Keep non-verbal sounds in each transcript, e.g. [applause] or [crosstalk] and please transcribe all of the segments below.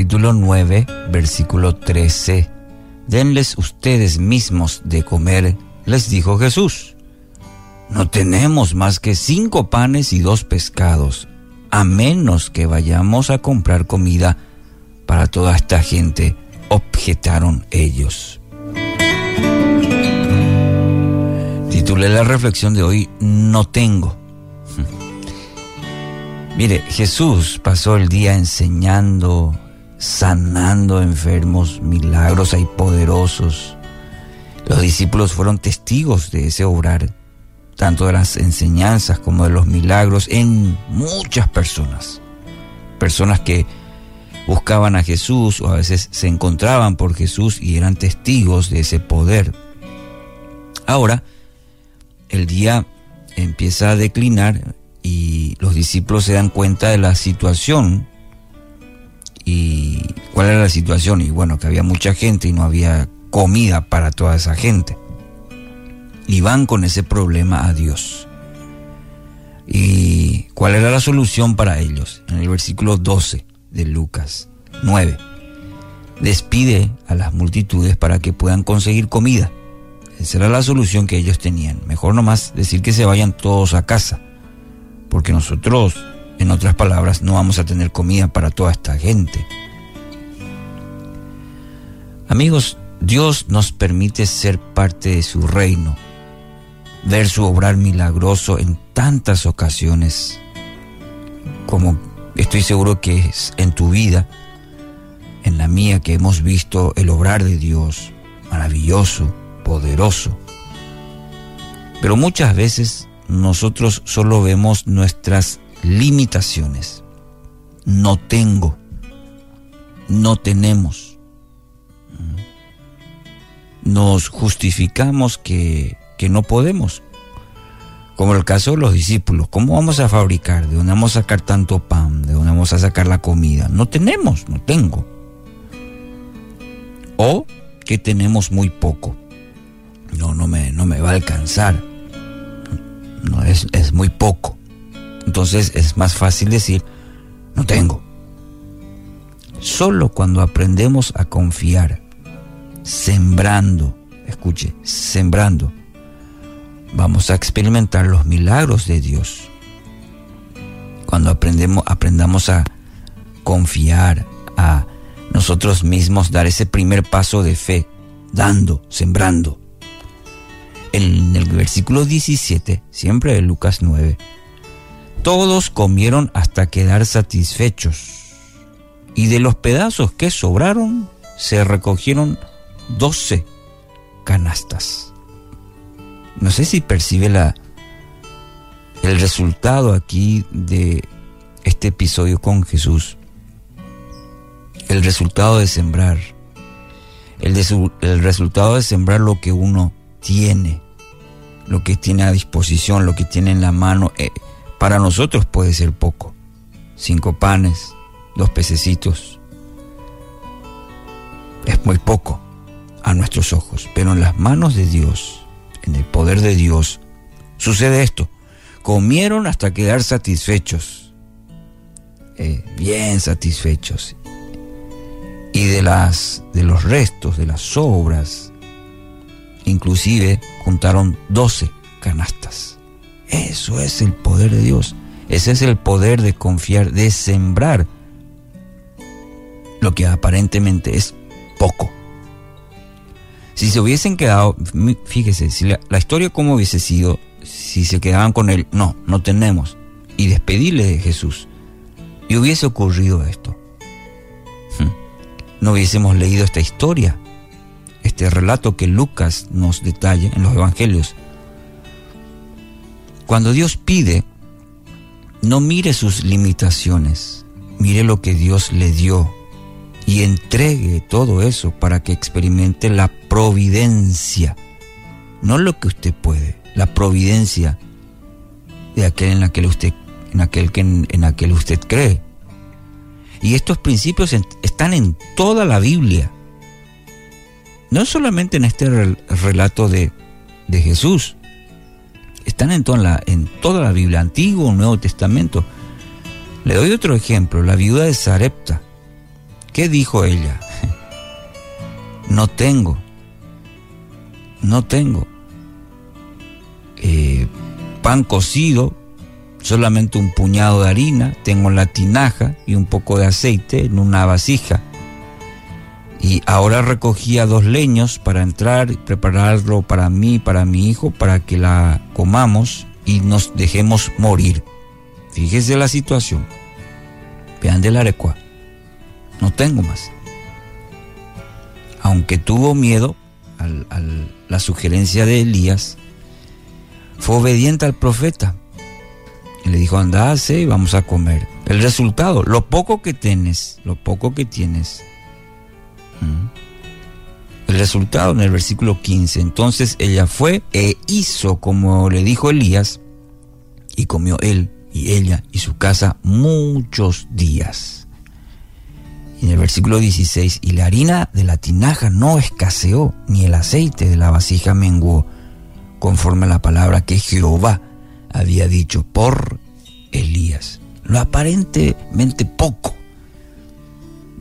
capítulo 9, versículo 13. Denles ustedes mismos de comer, les dijo Jesús. No tenemos más que cinco panes y dos pescados, a menos que vayamos a comprar comida para toda esta gente, objetaron ellos. Titulé la reflexión de hoy, No tengo. [laughs] Mire, Jesús pasó el día enseñando, sanando enfermos, milagros hay poderosos. Los discípulos fueron testigos de ese obrar tanto de las enseñanzas como de los milagros en muchas personas. Personas que buscaban a Jesús o a veces se encontraban por Jesús y eran testigos de ese poder. Ahora, el día empieza a declinar y los discípulos se dan cuenta de la situación. ¿Y cuál era la situación? Y bueno, que había mucha gente y no había comida para toda esa gente y van con ese problema a Dios. ¿Y cuál era la solución para ellos? En el versículo 12 de Lucas 9. Despide a las multitudes para que puedan conseguir comida. Esa era la solución que ellos tenían. Mejor nomás decir que se vayan todos a casa. Porque nosotros, en otras palabras, no vamos a tener comida para toda esta gente. Amigos, Dios nos permite ser parte de su reino ver su obrar milagroso en tantas ocasiones, como estoy seguro que es en tu vida, en la mía, que hemos visto el obrar de Dios, maravilloso, poderoso. Pero muchas veces nosotros solo vemos nuestras limitaciones. No tengo, no tenemos. Nos justificamos que que no podemos. Como el caso de los discípulos, ¿cómo vamos a fabricar? ¿De dónde vamos a sacar tanto pan? ¿De dónde vamos a sacar la comida? No tenemos, no tengo. O que tenemos muy poco. No, no me, no me va a alcanzar. No, es, es muy poco. Entonces es más fácil decir, no tengo. Solo cuando aprendemos a confiar, sembrando, escuche, sembrando, vamos a experimentar los milagros de Dios. Cuando aprendemos, aprendamos a confiar, a nosotros mismos dar ese primer paso de fe, dando, sembrando. En el versículo 17, siempre de Lucas 9, todos comieron hasta quedar satisfechos, y de los pedazos que sobraron se recogieron doce canastas. No sé si percibe la, el resultado aquí de este episodio con Jesús. El resultado de sembrar. El, el resultado de sembrar lo que uno tiene. Lo que tiene a disposición, lo que tiene en la mano. Eh, para nosotros puede ser poco. Cinco panes, dos pececitos. Es muy poco a nuestros ojos. Pero en las manos de Dios en el poder de Dios, sucede esto. Comieron hasta quedar satisfechos, eh, bien satisfechos. Y de, las, de los restos, de las sobras, inclusive juntaron 12 canastas. Eso es el poder de Dios. Ese es el poder de confiar, de sembrar lo que aparentemente es poco. Si se hubiesen quedado, fíjese, si la, historia cómo hubiese sido, si se quedaban con él, no, no tenemos, y despedirle de Jesús, y hubiese ocurrido esto, hmm, no hubiésemos leído esta historia, este relato que Lucas nos detalla en los evangelios. Cuando Dios pide, no mire sus limitaciones, mire lo que Dios le dio y entregue todo eso para que experimente la providencia, no lo que usted puede, la providencia de aquel en aquel usted, en aquel que en, aquel usted cree. Y estos principios están en toda la Biblia, no solamente en este relato de, de Jesús, están en toda, la, en toda la Biblia, Antiguo, Nuevo Testamento. Le doy otro ejemplo, la viuda de Sarepta ¿Qué dijo ella? [laughs] No tengo, no tengo eh, pan cocido, solamente un puñado de harina, tengo la tinaja y un poco de aceite en una vasija. Y ahora recogía dos leños para entrar y prepararlo para mí, para mi hijo, para que la comamos y nos dejemos morir. Fíjese la situación. Vean de la arecua. No tengo más aunque tuvo miedo a la sugerencia de Elías, fue obediente al profeta. Y le dijo, andase y vamos a comer. El resultado, lo poco que tienes, lo poco que tienes. El resultado en el versículo 15. Entonces ella fue e hizo como le dijo Elías, y comió él y ella y su casa muchos días en el versículo 16, y la harina de la tinaja no escaseó, ni el aceite de la vasija menguó, conforme a la palabra que Jehová había dicho por Elías. Lo aparentemente poco.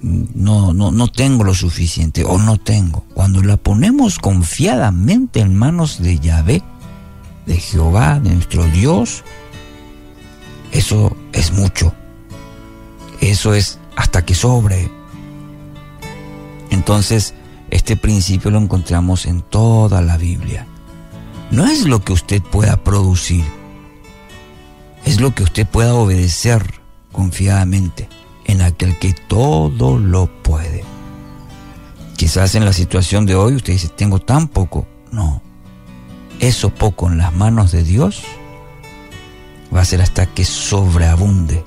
No, no, no tengo lo suficiente o no tengo. Cuando la ponemos confiadamente en manos de Yahvé, de Jehová, de nuestro Dios, eso es mucho. Eso es hasta que sobre. Entonces, este principio lo encontramos en toda la Biblia. No es lo que usted pueda producir, es lo que usted pueda obedecer confiadamente en aquel que todo lo puede. Quizás en la situación de hoy usted dice, tengo tan poco. No, eso poco en las manos de Dios va a ser hasta que sobreabunde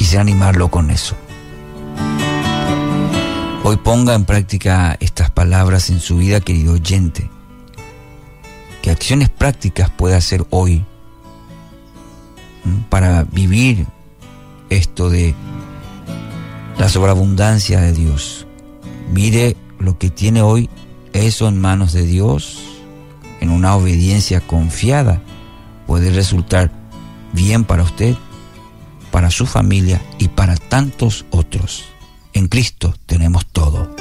Quisiera animarlo con eso. Hoy ponga en práctica estas palabras en su vida, querido oyente. ¿Qué acciones prácticas puede hacer hoy para vivir esto de la sobreabundancia de Dios? Mire lo que tiene hoy, eso en manos de Dios, en una obediencia confiada, puede resultar bien para usted para su familia y para tantos otros. En Cristo tenemos todo.